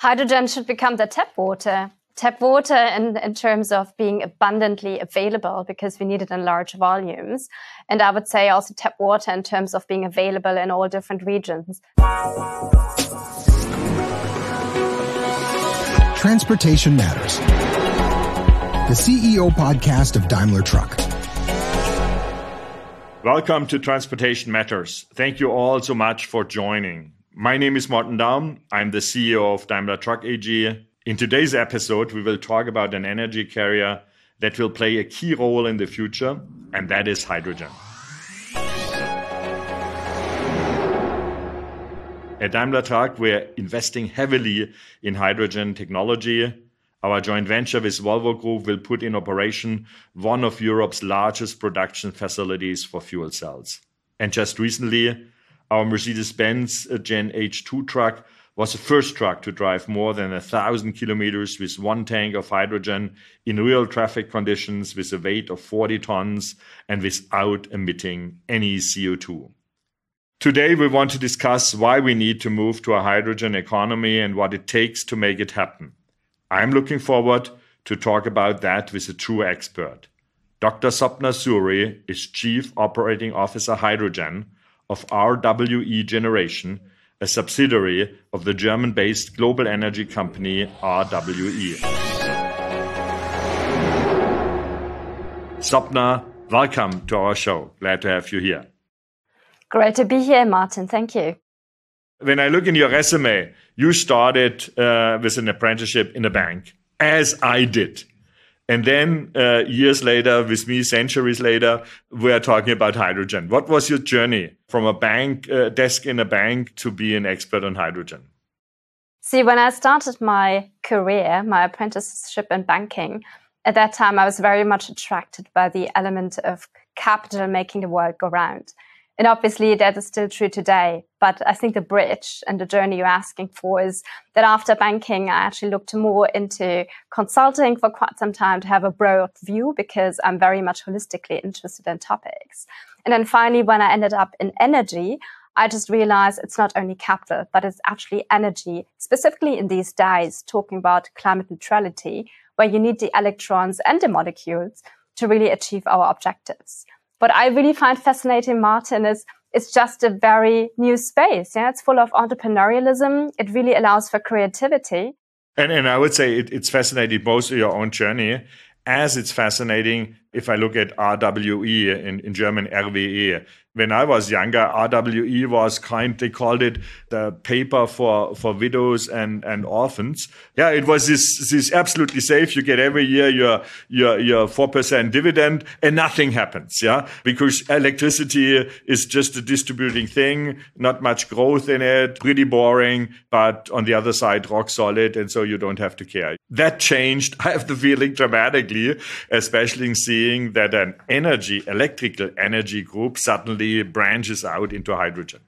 Hydrogen should become the tap water. Tap water in, in terms of being abundantly available because we need it in large volumes. And I would say also tap water in terms of being available in all different regions. Transportation Matters. The CEO podcast of Daimler Truck. Welcome to Transportation Matters. Thank you all so much for joining. My name is Martin Daum. I'm the CEO of Daimler Truck AG. In today's episode, we will talk about an energy carrier that will play a key role in the future, and that is hydrogen. At Daimler Truck, we're investing heavily in hydrogen technology. Our joint venture with Volvo Group will put in operation one of Europe's largest production facilities for fuel cells. And just recently, our Mercedes-Benz uh, Gen H2 truck was the first truck to drive more than a thousand kilometers with one tank of hydrogen in real traffic conditions with a weight of 40 tons and without emitting any CO2. Today, we want to discuss why we need to move to a hydrogen economy and what it takes to make it happen. I'm looking forward to talk about that with a true expert. Dr. Sopna Sury is Chief Operating Officer Hydrogen of RWE Generation, a subsidiary of the German based global energy company RWE. Sopna, welcome to our show. Glad to have you here. Great to be here, Martin. Thank you. When I look in your resume, you started uh, with an apprenticeship in a bank, as I did. And then uh, years later, with me, centuries later, we are talking about hydrogen. What was your journey from a bank uh, desk in a bank to be an expert on hydrogen? See, when I started my career, my apprenticeship in banking, at that time I was very much attracted by the element of capital making the world go round. And obviously that is still true today. But I think the bridge and the journey you're asking for is that after banking, I actually looked more into consulting for quite some time to have a broad view because I'm very much holistically interested in topics. And then finally, when I ended up in energy, I just realized it's not only capital, but it's actually energy, specifically in these days, talking about climate neutrality, where you need the electrons and the molecules to really achieve our objectives what I really find fascinating, Martin, is it's just a very new space. Yeah, it's full of entrepreneurialism. It really allows for creativity. And, and I would say it, it's fascinating both your own journey as it's fascinating if I look at RWE in, in German RWE when I was younger, RWE was kind, they called it the paper for, for widows and, and orphans. Yeah, it was this, this absolutely safe. You get every year your, your, your 4% dividend and nothing happens. Yeah, because electricity is just a distributing thing, not much growth in it, pretty boring, but on the other side, rock solid. And so you don't have to care. That changed, I have the feeling dramatically, especially in seeing that an energy, electrical energy group suddenly suddenly branches out into hydrogen.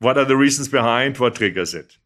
What are the reasons behind? What triggers it?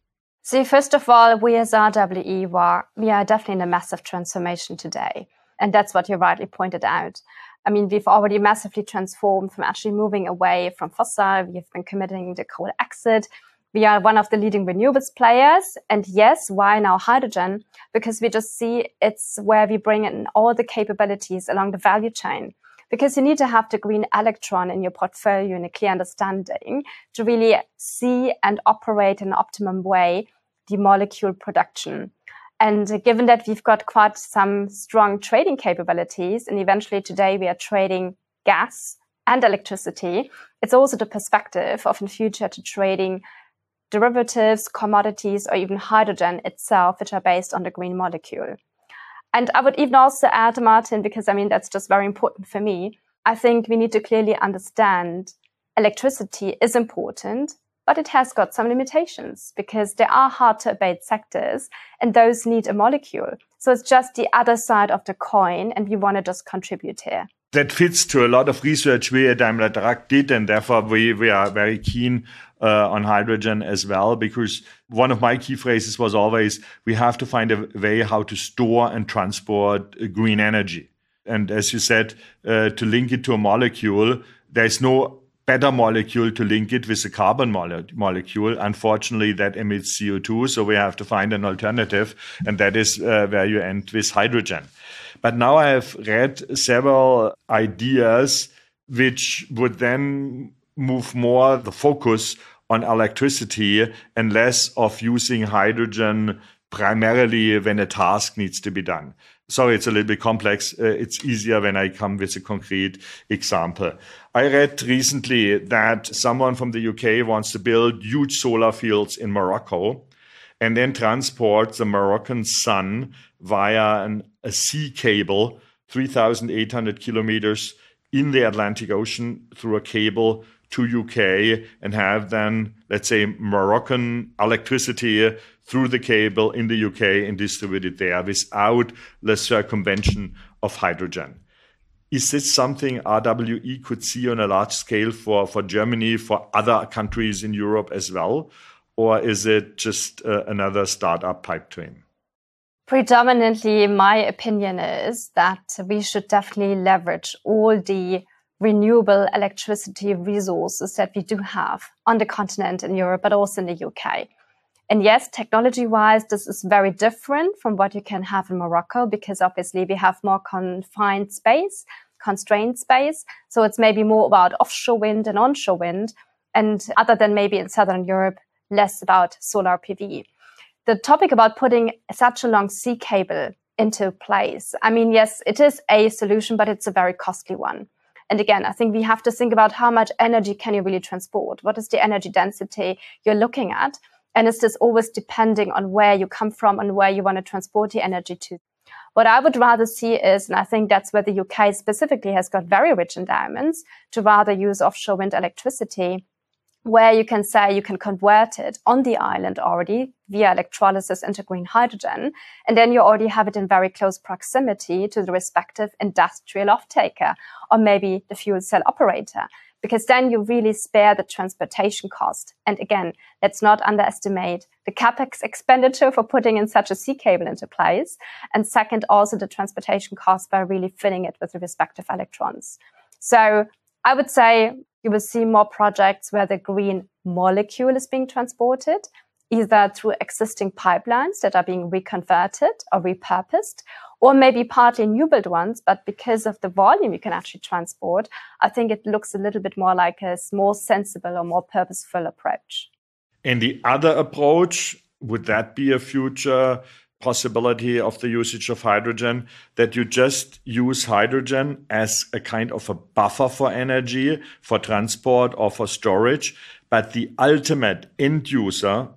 See, first of all, we as RWE are, we are definitely in a massive transformation today. And that's what you rightly pointed out. I mean, we've already massively transformed from actually moving away from fossil. We've been committing the coal exit. We are one of the leading renewables players. And yes, why now hydrogen? Because we just see it's where we bring in all the capabilities along the value chain because you need to have the green electron in your portfolio and a clear understanding to really see and operate in an optimum way the molecule production. And given that we've got quite some strong trading capabilities, and eventually today we are trading gas and electricity, it's also the perspective of in future to trading derivatives, commodities, or even hydrogen itself, which are based on the green molecule. And I would even also add, Martin, because I mean, that's just very important for me. I think we need to clearly understand electricity is important, but it has got some limitations because there are hard to abate sectors and those need a molecule. So it's just the other side of the coin and we want to just contribute here. That fits to a lot of research we at Daimler Truck did and therefore we, we are very keen uh, on hydrogen as well, because one of my key phrases was always we have to find a way how to store and transport green energy. And as you said, uh, to link it to a molecule, there's no better molecule to link it with a carbon mole- molecule. Unfortunately, that emits CO2, so we have to find an alternative, and that is uh, where you end with hydrogen. But now I have read several ideas which would then move more the focus on electricity and less of using hydrogen primarily when a task needs to be done. Sorry, it's a little bit complex. Uh, it's easier when I come with a concrete example. I read recently that someone from the UK wants to build huge solar fields in Morocco and then transport the Moroccan sun via an, a sea cable, 3,800 kilometers in the Atlantic Ocean through a cable to UK and have then, let's say, Moroccan electricity through the cable in the UK and distribute it there without the circumvention of hydrogen. Is this something RWE could see on a large scale for, for Germany, for other countries in Europe as well? Or is it just uh, another startup pipe dream? Predominantly, my opinion is that we should definitely leverage all the renewable electricity resources that we do have on the continent in Europe, but also in the UK. And yes, technology wise, this is very different from what you can have in Morocco because obviously we have more confined space, constrained space. So it's maybe more about offshore wind and onshore wind. And other than maybe in Southern Europe, less about solar PV. The topic about putting such a long sea cable into place. I mean, yes, it is a solution, but it's a very costly one. And again, I think we have to think about how much energy can you really transport? What is the energy density you're looking at? And is this always depending on where you come from and where you want to transport the energy to? What I would rather see is, and I think that's where the UK specifically has got very rich endowments, to rather use offshore wind electricity where you can say you can convert it on the island already via electrolysis into green hydrogen. And then you already have it in very close proximity to the respective industrial off-taker or maybe the fuel cell operator, because then you really spare the transportation cost. And again, let's not underestimate the capex expenditure for putting in such a sea cable into place. And second, also the transportation cost by really filling it with the respective electrons. So I would say you will see more projects where the green molecule is being transported, either through existing pipelines that are being reconverted or repurposed, or maybe partly new build ones. But because of the volume you can actually transport, I think it looks a little bit more like a more sensible or more purposeful approach. And the other approach, would that be a future possibility of the usage of hydrogen that you just use hydrogen as a kind of a buffer for energy, for transport or for storage. But the ultimate end user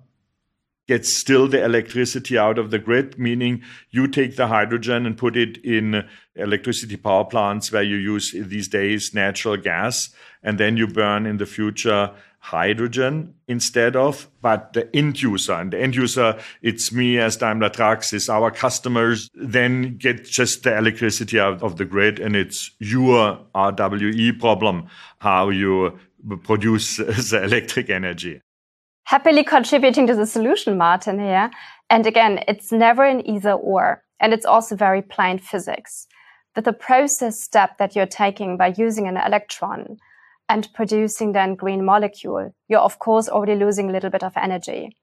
gets still the electricity out of the grid, meaning you take the hydrogen and put it in electricity power plants where you use these days natural gas, and then you burn in the future hydrogen instead of, but the end user. And the end user, it's me as Daimler Trucks, is our customers, then get just the electricity out of the grid. And it's your RWE problem, how you produce the electric energy. Happily contributing to the solution, Martin, here. And again, it's never an either or. And it's also very plain physics. But the process step that you're taking by using an electron, and producing then green molecule, you're of course already losing a little bit of energy.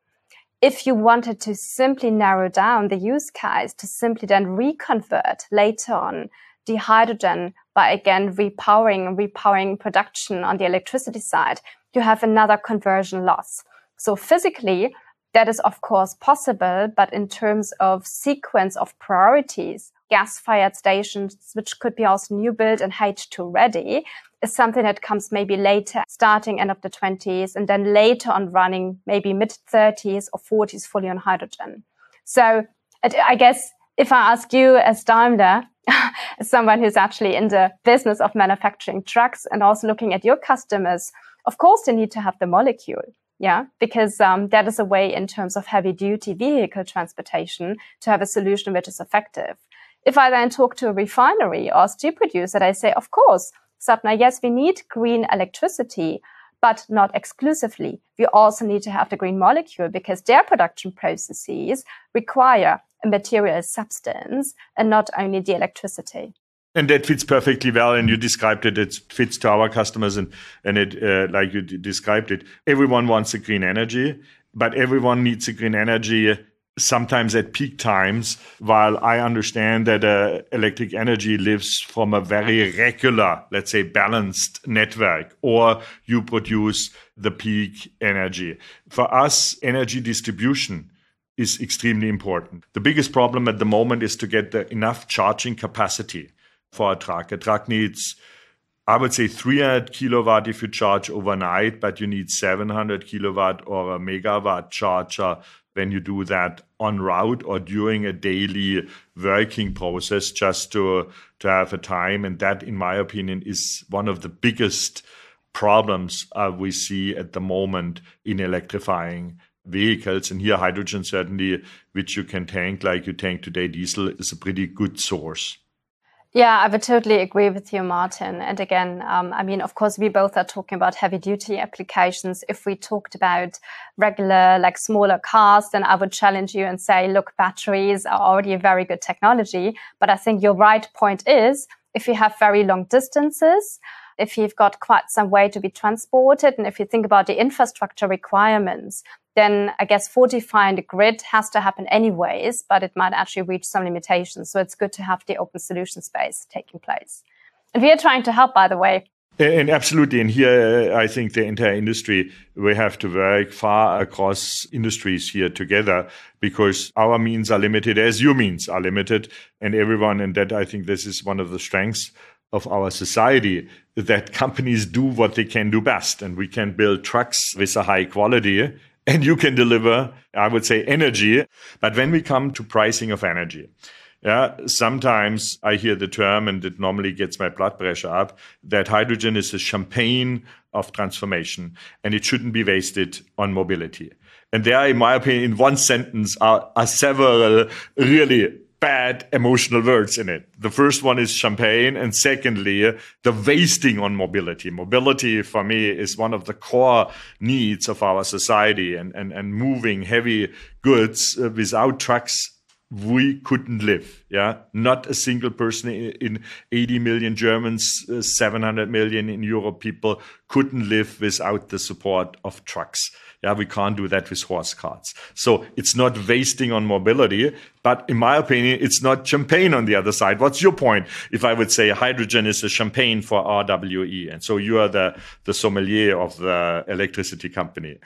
If you wanted to simply narrow down the use case to simply then reconvert later on the hydrogen by again repowering, repowering production on the electricity side, you have another conversion loss. So physically, that is of course possible, but in terms of sequence of priorities, gas-fired stations, which could be also new build and H2 ready, is something that comes maybe later, starting end of the 20s, and then later on running maybe mid 30s or 40s fully on hydrogen. So I guess if I ask you as Daimler, as someone who's actually in the business of manufacturing trucks and also looking at your customers, of course they need to have the molecule. Yeah, because um, that is a way in terms of heavy duty vehicle transportation to have a solution which is effective. If I then talk to a refinery or a steel producer, i say, of course, Sopna, yes, we need green electricity, but not exclusively. We also need to have the green molecule because their production processes require a material substance and not only the electricity. And that fits perfectly well and you described it it fits to our customers and and it uh, like you described it. Everyone wants a green energy but everyone needs a green energy sometimes at peak times while i understand that uh, electric energy lives from a very regular let's say balanced network or you produce the peak energy. For us energy distribution is extremely important. The biggest problem at the moment is to get the enough charging capacity for a truck. A truck needs, I would say, 300 kilowatt if you charge overnight, but you need 700 kilowatt or a megawatt charger when you do that on route or during a daily working process just to to have a time. And that in my opinion is one of the biggest problems uh, we see at the moment in electrifying vehicles. And here hydrogen certainly which you can tank like you tank today diesel is a pretty good source yeah, I would totally agree with you, Martin. And again, um, I mean, of course, we both are talking about heavy duty applications. If we talked about regular, like smaller cars, then I would challenge you and say, look, batteries are already a very good technology. But I think your right point is if you have very long distances, if you've got quite some way to be transported, and if you think about the infrastructure requirements, then I guess fortifying the grid has to happen anyways, but it might actually reach some limitations. So it's good to have the open solution space taking place. And we are trying to help, by the way. And absolutely. And here, uh, I think the entire industry, we have to work far across industries here together because our means are limited as your means are limited. And everyone, and that I think this is one of the strengths of our society that companies do what they can do best. And we can build trucks with a high quality and you can deliver, I would say, energy. But when we come to pricing of energy, yeah, sometimes I hear the term, and it normally gets my blood pressure up, that hydrogen is a champagne of transformation and it shouldn't be wasted on mobility. And there, in my opinion, in one sentence are, are several really bad emotional words in it. The first one is champagne, and secondly, the wasting on mobility. Mobility for me is one of the core needs of our society, and, and, and moving heavy goods uh, without trucks we couldn't live. Yeah, not a single person in 80 million Germans, uh, 700 million in Europe people couldn't live without the support of trucks. Yeah, we can't do that with horse carts. So it's not wasting on mobility, but in my opinion, it's not champagne on the other side. What's your point? If I would say hydrogen is a champagne for RWE, and so you are the the sommelier of the electricity company.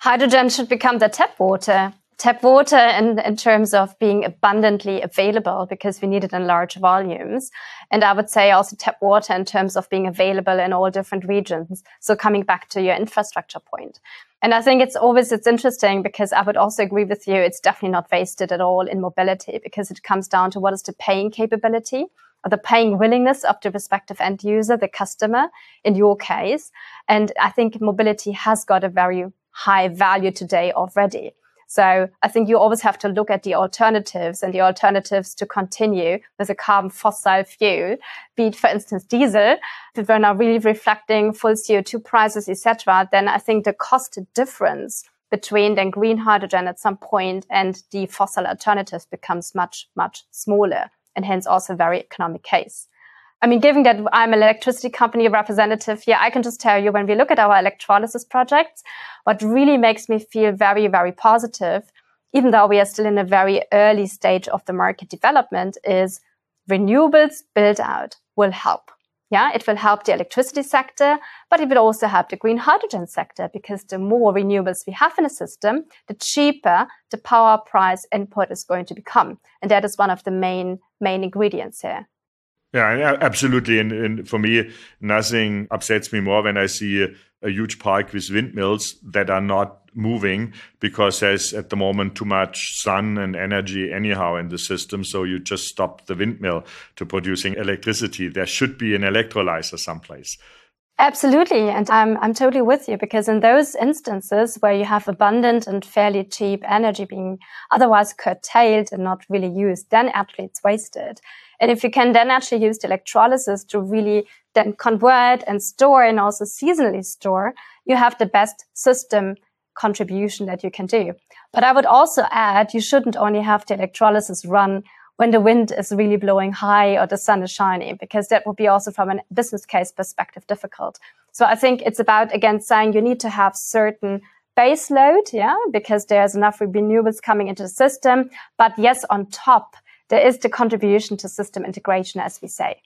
hydrogen should become the tap water tap water in, in terms of being abundantly available because we need it in large volumes. And I would say also tap water in terms of being available in all different regions. So coming back to your infrastructure point. And I think it's always, it's interesting because I would also agree with you. It's definitely not wasted at all in mobility because it comes down to what is the paying capability or the paying willingness of the respective end user, the customer in your case. And I think mobility has got a very high value today already. So I think you always have to look at the alternatives and the alternatives to continue with a carbon fossil fuel, be it, for instance, diesel. If we're now really reflecting full CO2 prices, etc., then I think the cost difference between then green hydrogen at some point and the fossil alternatives becomes much, much smaller and hence also very economic case. I mean, given that I'm an electricity company representative here, I can just tell you when we look at our electrolysis projects, what really makes me feel very, very positive, even though we are still in a very early stage of the market development, is renewables build out will help. Yeah, it will help the electricity sector, but it will also help the green hydrogen sector because the more renewables we have in a system, the cheaper the power price input is going to become. And that is one of the main, main ingredients here. Yeah, absolutely. And, and, for me, nothing upsets me more when I see a, a, huge park with windmills that are not moving because there's at the moment too much sun and energy anyhow in the system. So you just stop the windmill to producing electricity. There should be an electrolyzer someplace. Absolutely. And I'm, I'm totally with you because in those instances where you have abundant and fairly cheap energy being otherwise curtailed and not really used, then actually it's wasted. And if you can then actually use the electrolysis to really then convert and store and also seasonally store, you have the best system contribution that you can do. But I would also add, you shouldn't only have the electrolysis run when the wind is really blowing high or the sun is shining, because that would be also from a business case perspective difficult. So I think it's about, again, saying you need to have certain base load, yeah, because there's enough renewables coming into the system. But yes, on top, there is the contribution to system integration, as we say.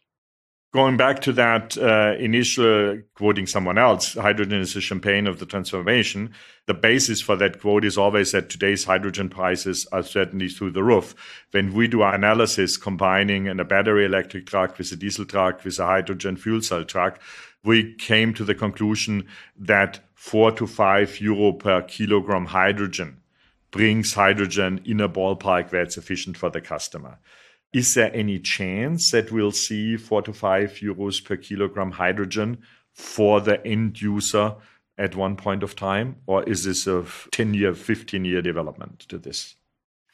Going back to that uh, initial quoting someone else, hydrogen is the champagne of the transformation. The basis for that quote is always that today's hydrogen prices are certainly through the roof. When we do our analysis combining a battery electric truck with a diesel truck with a hydrogen fuel cell truck, we came to the conclusion that four to five euro per kilogram hydrogen brings hydrogen in a ballpark where it's efficient for the customer. Is there any chance that we'll see four to five euros per kilogram hydrogen for the end user at one point of time? Or is this a 10 year, 15 year development to this?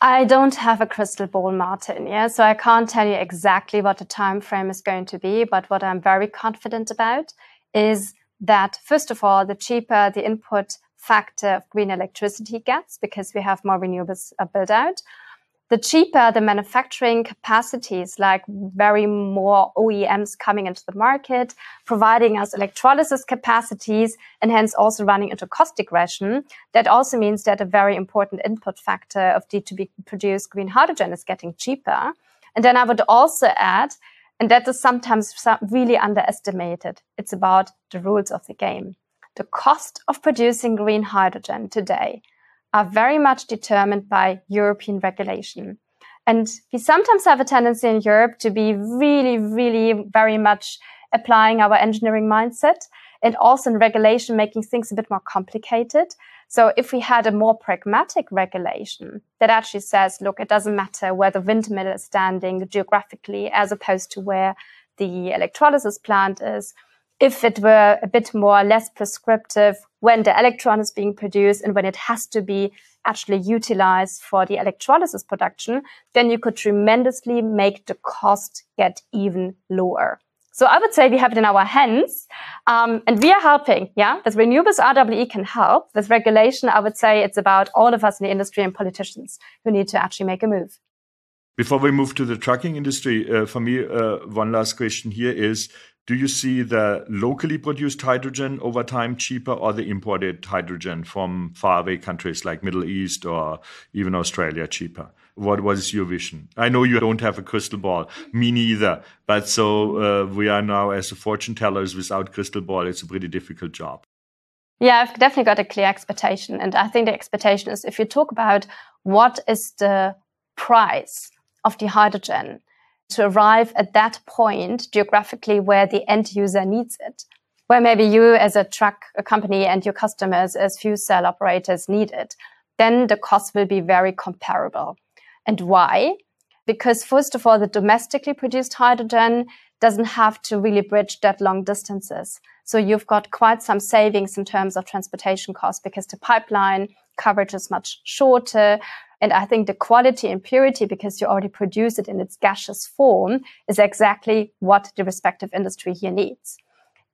I don't have a crystal ball, Martin. Yeah, so I can't tell you exactly what the time frame is going to be. But what I'm very confident about is that, first of all, the cheaper the input factor of green electricity gets because we have more renewables uh, built out, the cheaper the manufacturing capacities, like very more OEMs coming into the market, providing us electrolysis capacities, and hence also running into cost regression. That also means that a very important input factor of D2B produced green hydrogen is getting cheaper. And then I would also add, and that is sometimes really underestimated, it's about the rules of the game. The cost of producing green hydrogen today are very much determined by European regulation. And we sometimes have a tendency in Europe to be really, really very much applying our engineering mindset and also in regulation making things a bit more complicated. So if we had a more pragmatic regulation that actually says, look, it doesn't matter where the windmill is standing geographically as opposed to where the electrolysis plant is, if it were a bit more less prescriptive when the electron is being produced and when it has to be actually utilized for the electrolysis production, then you could tremendously make the cost get even lower. So I would say we have it in our hands, um, and we are helping. Yeah, with renewables, RWE can help. With regulation, I would say it's about all of us in the industry and politicians who need to actually make a move. Before we move to the trucking industry, uh, for me, uh, one last question here is do you see the locally produced hydrogen over time cheaper or the imported hydrogen from faraway countries like Middle East or even Australia cheaper? What was your vision? I know you don't have a crystal ball, me neither. But so uh, we are now as fortune tellers without crystal ball. It's a pretty difficult job. Yeah, I've definitely got a clear expectation. And I think the expectation is if you talk about what is the price of the hydrogen, to arrive at that point geographically where the end user needs it, where maybe you as a truck company and your customers as fuel cell operators need it, then the cost will be very comparable. And why? Because first of all, the domestically produced hydrogen doesn't have to really bridge that long distances. So you've got quite some savings in terms of transportation costs because the pipeline coverage is much shorter. And I think the quality and purity, because you already produce it in its gaseous form, is exactly what the respective industry here needs.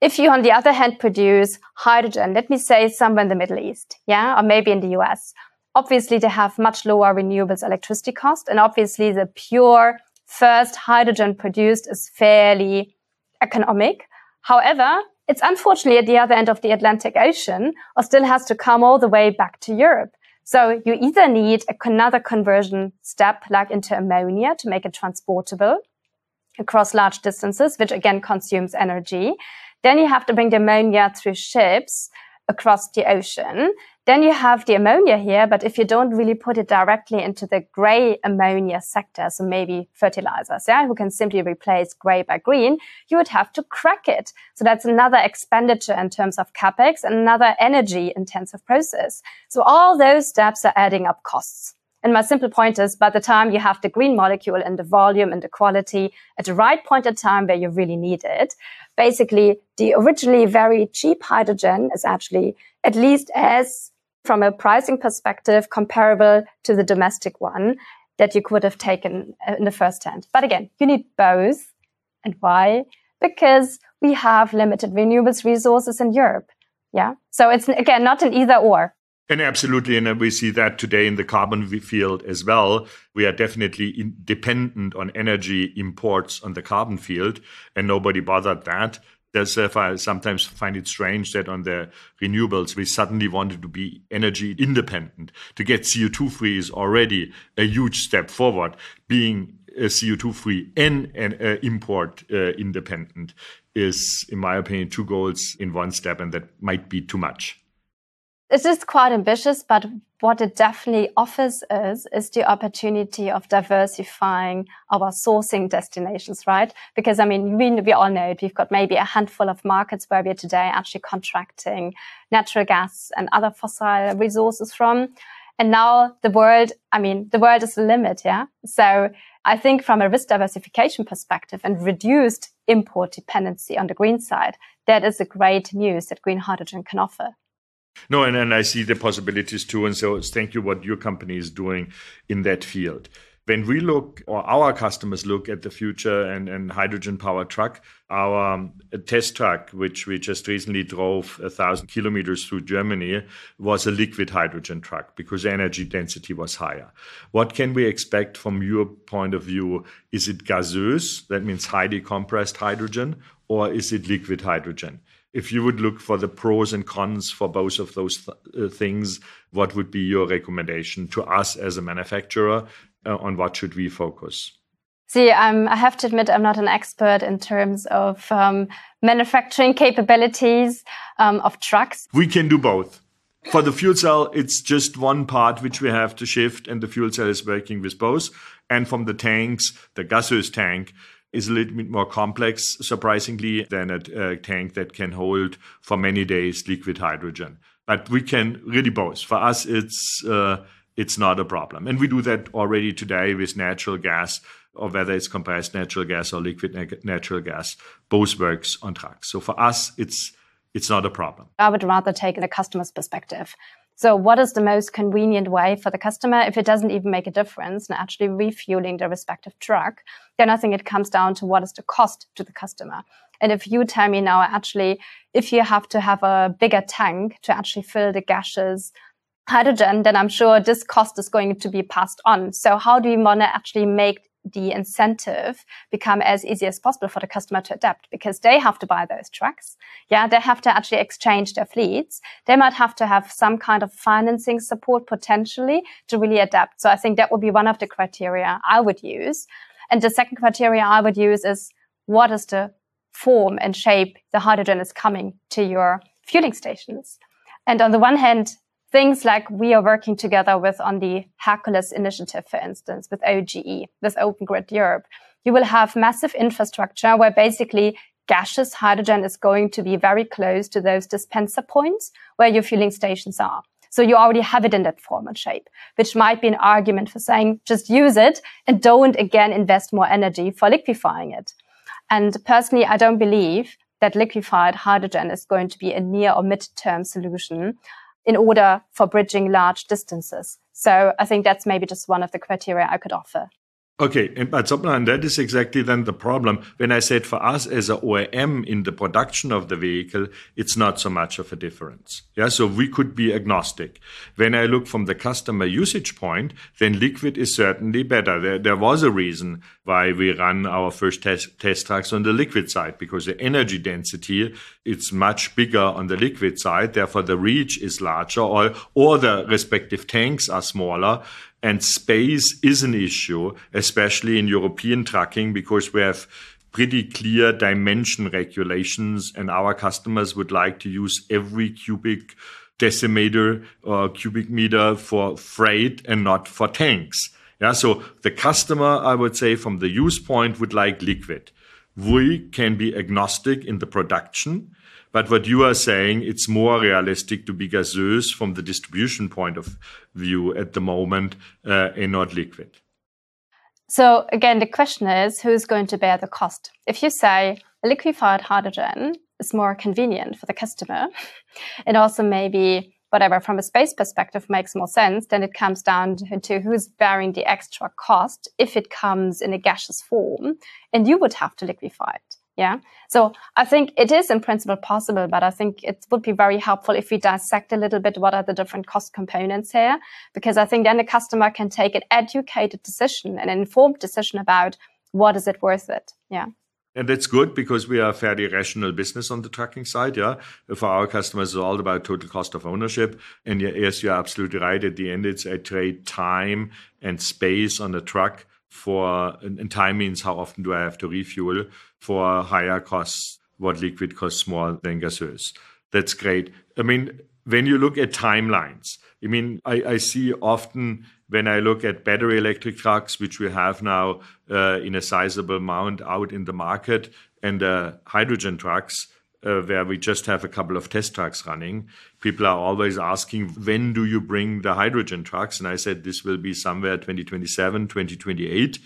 If you, on the other hand, produce hydrogen, let me say somewhere in the Middle East, yeah, or maybe in the US, obviously they have much lower renewables electricity cost. And obviously the pure first hydrogen produced is fairly economic. However, it's unfortunately at the other end of the Atlantic Ocean or still has to come all the way back to Europe. So you either need another conversion step like into ammonia to make it transportable across large distances, which again consumes energy. Then you have to bring the ammonia through ships across the ocean. Then you have the ammonia here, but if you don't really put it directly into the gray ammonia sector, so maybe fertilizers, yeah, who can simply replace gray by green, you would have to crack it. So that's another expenditure in terms of capex and another energy intensive process. So all those steps are adding up costs. And my simple point is by the time you have the green molecule and the volume and the quality at the right point in time where you really need it, basically the originally very cheap hydrogen is actually at least as from a pricing perspective comparable to the domestic one that you could have taken uh, in the first hand. But again, you need both. And why? Because we have limited renewables resources in Europe. Yeah. So it's again not an either or. And absolutely, and we see that today in the carbon field as well. We are definitely dependent on energy imports on the carbon field, and nobody bothered that. If I sometimes find it strange that on the renewables we suddenly wanted to be energy independent. To get CO2 free is already a huge step forward. Being CO2 free and, and uh, import uh, independent is, in my opinion, two goals in one step, and that might be too much. It is quite ambitious, but what it definitely offers us is the opportunity of diversifying our sourcing destinations, right? Because I mean, we, we all know it. We've got maybe a handful of markets where we are today actually contracting natural gas and other fossil resources from. And now the world, I mean, the world is the limit. Yeah. So I think from a risk diversification perspective and reduced import dependency on the green side, that is a great news that green hydrogen can offer. No, and, and I see the possibilities too. And so thank you what your company is doing in that field. When we look, or our customers look at the future and, and hydrogen powered truck, our um, test truck, which we just recently drove a thousand kilometers through Germany, was a liquid hydrogen truck because energy density was higher. What can we expect from your point of view? Is it gaseous, that means highly compressed hydrogen, or is it liquid hydrogen? If you would look for the pros and cons for both of those th- uh, things, what would be your recommendation to us as a manufacturer uh, on what should we focus? See, um, I have to admit, I'm not an expert in terms of um, manufacturing capabilities um, of trucks. We can do both. For the fuel cell, it's just one part which we have to shift, and the fuel cell is working with both. And from the tanks, the gaseous tank, is a little bit more complex, surprisingly, than a, tank that can hold for many days liquid hydrogen. But we can really both. For us, it's uh, it's not a problem, and we do that already today with natural gas, or whether it's compressed natural gas or liquid natural gas. Both works on trucks. So for us, it's it's not a problem. I would rather take the customer's perspective. So what is the most convenient way for the customer if it doesn't even make a difference in actually refueling the respective truck? Then I think it comes down to what is the cost to the customer. And if you tell me now, actually, if you have to have a bigger tank to actually fill the gaseous hydrogen, then I'm sure this cost is going to be passed on. So how do we want to actually make the incentive become as easy as possible for the customer to adapt because they have to buy those trucks. Yeah, they have to actually exchange their fleets. They might have to have some kind of financing support potentially to really adapt. So I think that would be one of the criteria I would use. And the second criteria I would use is what is the form and shape the hydrogen is coming to your fueling stations. And on the one hand, things like we are working together with on the Hercules initiative, for instance, with OGE, with Open Grid Europe. You will have massive infrastructure where basically gaseous hydrogen is going to be very close to those dispenser points where your fueling stations are. So you already have it in that form and shape, which might be an argument for saying just use it and don't again invest more energy for liquefying it. And personally, I don't believe that liquefied hydrogen is going to be a near or mid-term solution in order for bridging large distances. So I think that's maybe just one of the criteria I could offer. Okay, but and that is exactly then the problem. When I said for us as a OEM in the production of the vehicle, it's not so much of a difference. Yeah, so we could be agnostic. When I look from the customer usage point, then liquid is certainly better. There, there was a reason why we run our first test, test trucks on the liquid side because the energy density it's much bigger on the liquid side. Therefore, the reach is larger, or or the respective tanks are smaller and space is an issue, especially in European trucking, because we have pretty clear dimension regulations, and our customers would like to use every cubic decimeter or cubic meter for freight and not for tanks. Yeah, so the customer, I would say, from the use point, would like liquid. We can be agnostic in the production but what you are saying, it's more realistic to be gaseous from the distribution point of view at the moment uh, and not liquid. So again, the question is who's going to bear the cost? If you say liquefied hydrogen is more convenient for the customer, it also maybe whatever from a space perspective makes more sense, then it comes down to who's bearing the extra cost if it comes in a gaseous form, and you would have to liquefy it Yeah. So I think it is in principle possible, but I think it would be very helpful if we dissect a little bit what are the different cost components here, because I think then the customer can take an educated decision, an informed decision about what is it worth it. Yeah. And that's good because we are a fairly rational business on the trucking side. Yeah. For our customers, it's all about total cost of ownership. And yes, you're absolutely right. At the end, it's a trade time and space on the truck for, and time means how often do I have to refuel for higher costs, what liquid costs more than gaseous. That's great. I mean, when you look at timelines, I mean, I, I see often when I look at battery electric trucks, which we have now uh, in a sizable amount out in the market, and uh, hydrogen trucks, uh, where we just have a couple of test trucks running, people are always asking, when do you bring the hydrogen trucks? And I said, this will be somewhere 2027, 2028.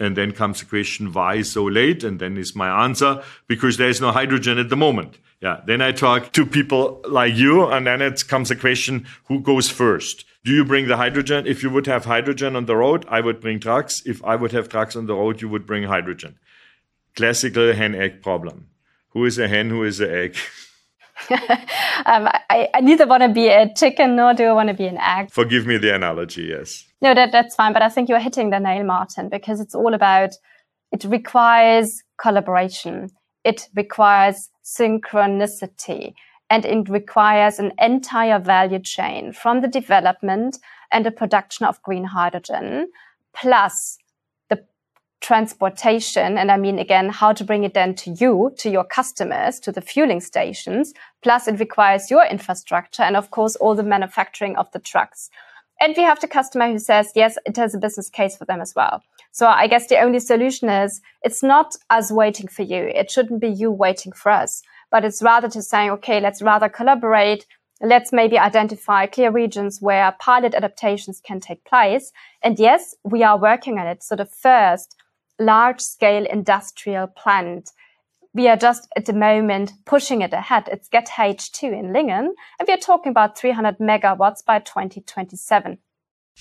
And then comes the question, why so late? And then is my answer, because there is no hydrogen at the moment. Yeah. Then I talk to people like you, and then it comes the question, who goes first? Do you bring the hydrogen? If you would have hydrogen on the road, I would bring trucks. If I would have trucks on the road, you would bring hydrogen. Classical hen egg problem. Who is a hen? Who is an egg? um, I, I, neither want to be a chicken nor do I want to be an egg. Forgive me the analogy, yes. No, that, that's fine. But I think you're hitting the nail, Martin, because it's all about it requires collaboration, it requires synchronicity, and it requires an entire value chain from the development and the production of green hydrogen, plus transportation. And I mean, again, how to bring it then to you, to your customers, to the fueling stations. Plus it requires your infrastructure and of course, all the manufacturing of the trucks. And we have the customer who says, yes, it has a business case for them as well. So I guess the only solution is it's not us waiting for you. It shouldn't be you waiting for us, but it's rather to say, okay, let's rather collaborate. Let's maybe identify clear regions where pilot adaptations can take place. And yes, we are working on it. So the first large scale industrial plant. We are just at the moment pushing it ahead. It's Get H2 in Lingen, and we are talking about 300 megawatts by 2027.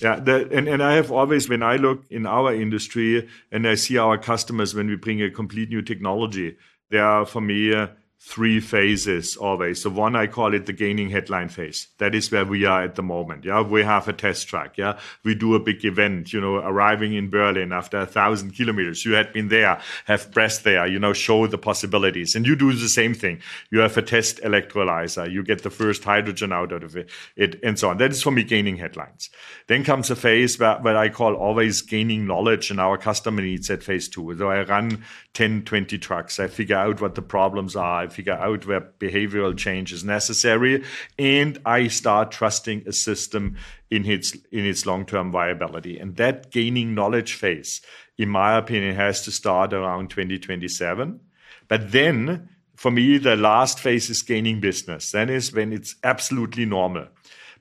Yeah, and, and I have always, when I look in our industry and I see our customers when we bring a complete new technology, they are for me uh, three phases always. So one, I call it the gaining headline phase. That is where we are at the moment. Yeah. We have a test track. Yeah. We do a big event, you know, arriving in Berlin after a thousand kilometers. You had been there, have press there, you know, show the possibilities. And you do the same thing. You have a test electrolyzer. You get the first hydrogen out of it, it and so on. That is for me gaining headlines. Then comes a phase where, where I call always gaining knowledge and our customer needs at phase two. So I run 10, 20 trucks. I figure out what the problems are. I figure out where behavioral change is necessary. And I start trusting a system in its, in its long-term viability. And that gaining knowledge phase, in my opinion, has to start around 2027. But then for me, the last phase is gaining business. Then is when it's absolutely normal.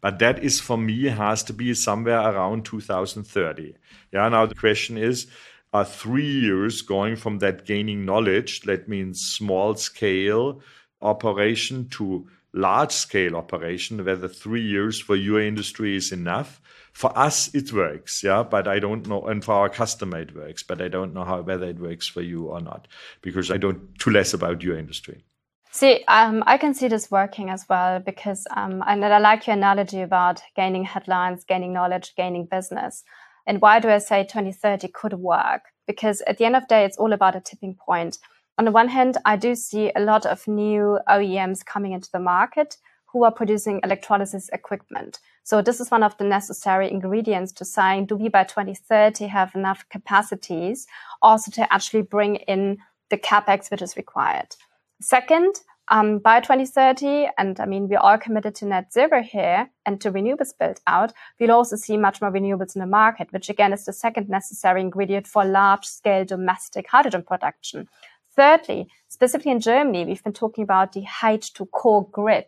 But that is for me has to be somewhere around 2030. Yeah. Now the question is, are three years going from that gaining knowledge, that means small scale operation to large scale operation, whether three years for your industry is enough. For us, it works, yeah, but I don't know, and for our customer, it works, but I don't know how whether it works for you or not because I don't too less about your industry. See, um, I can see this working as well because, um, and I like your analogy about gaining headlines, gaining knowledge, gaining business. And why do I say 2030 could work? Because at the end of the day, it's all about a tipping point. On the one hand, I do see a lot of new OEMs coming into the market who are producing electrolysis equipment. So this is one of the necessary ingredients to saying, do we by 2030 have enough capacities also to actually bring in the capex which is required? Second, um, by 2030, and I mean, we're all committed to net zero here and to renewables built out, we'll also see much more renewables in the market, which again is the second necessary ingredient for large scale domestic hydrogen production. Thirdly, specifically in Germany, we've been talking about the H2 core grid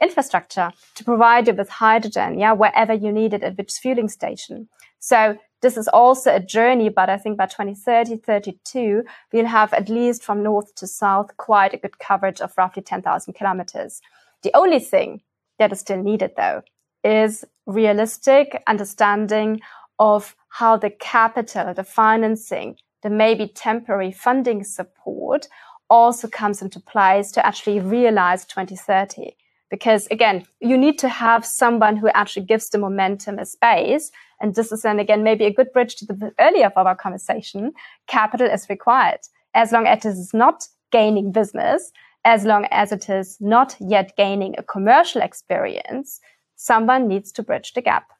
infrastructure to provide you with hydrogen, yeah, wherever you need it at which fueling station. So this is also a journey, but I think by 2030, 32, we'll have at least from north to south quite a good coverage of roughly 10,000 kilometers. The only thing that is still needed though is realistic understanding of how the capital, the financing, the maybe temporary funding support also comes into place to actually realize 2030. Because again, you need to have someone who actually gives the momentum a space. And this is then again, maybe a good bridge to the earlier of our conversation. Capital is required. As long as it is not gaining business, as long as it is not yet gaining a commercial experience, someone needs to bridge the gap.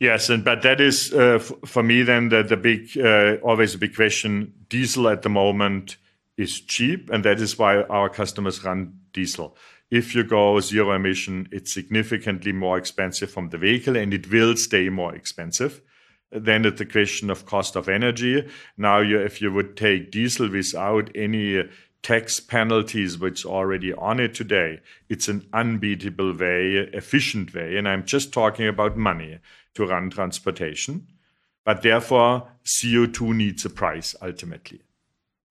Yes, and but that is uh, f- for me then the the big uh, always a big question. Diesel at the moment is cheap, and that is why our customers run diesel. If you go zero emission, it's significantly more expensive from the vehicle, and it will stay more expensive. Then it's the question of cost of energy. Now, you, if you would take diesel without any uh, tax penalties which already on it today, it's an unbeatable way, efficient way. And I'm just talking about money to run transportation. But therefore, CO2 needs a price ultimately.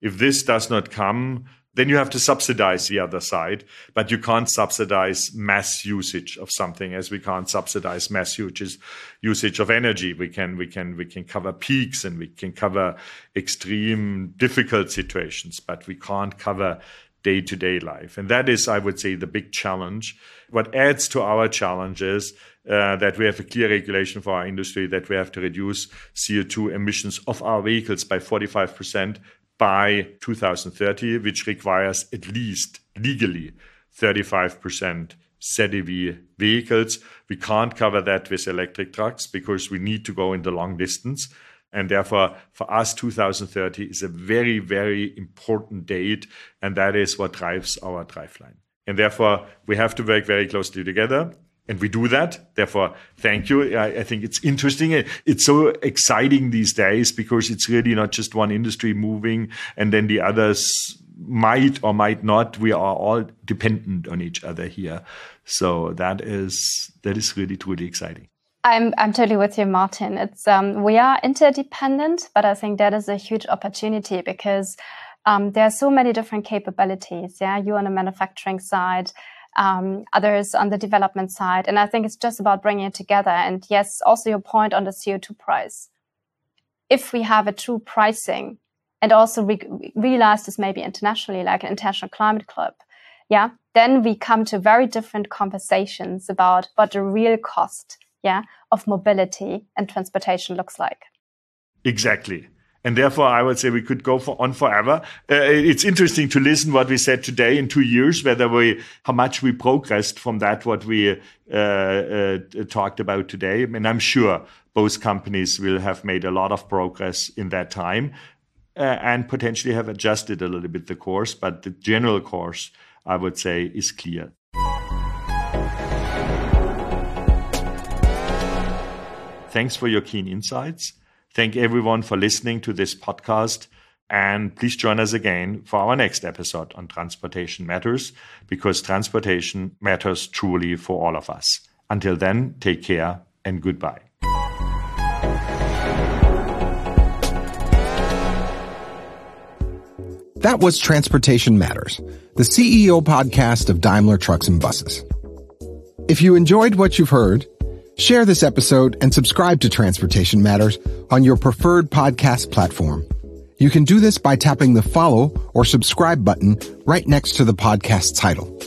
If this does not come, then you have to subsidize the other side, but you can't subsidize mass usage of something as we can't subsidize mass usage usage of energy. We can we can we can cover peaks and we can cover extreme difficult situations, but we can't cover day to day life. And that is, I would say, the big challenge. What adds to our challenge is uh, that we have a clear regulation for our industry that we have to reduce CO2 emissions of our vehicles by 45% by 2030, which requires at least legally 35% ZEV vehicles. We can't cover that with electric trucks because we need to go in the long distance. And therefore, for us, 2030 is a very, very important date. And that is what drives our driveline. And therefore, we have to work very closely together and we do that. Therefore, thank you. I, I, think it's interesting. It's so exciting these days because it's really not just one industry moving and then the others might or might not. We are all dependent on each other here. So that is that is really truly exciting. I'm I'm totally with you, Martin. It's um, we are interdependent, but I think that is a huge opportunity because um, there are so many different capabilities. Yeah, you on the manufacturing side um, others on the development side. And I think it's just about bringing it together. And yes, also your point on the CO2 price. If we have a true pricing and also re- realize this maybe internationally, like an international climate club, yeah, then we come to very different conversations about what the real cost, yeah, of mobility and transportation looks like. Exactly and therefore I would say we could go for on forever. Uh, it's interesting to listen what we said today in two years, whether we how much we progressed from that what we uh, uh, talked about today. I And I'm sure both companies will have made a lot of progress in that time uh, and potentially have adjusted a little bit the course, but the general course I would say is clear. Thanks for your keen insights. Thank everyone for listening to this podcast. And please join us again for our next episode on Transportation Matters, because transportation matters truly for all of us. Until then, take care and goodbye. That was Transportation Matters, the CEO podcast of Daimler Trucks and Buses. If you enjoyed what you've heard, Share this episode and subscribe to Transportation Matters on your preferred podcast platform. You can do this by tapping the follow or subscribe button right next to the podcast title.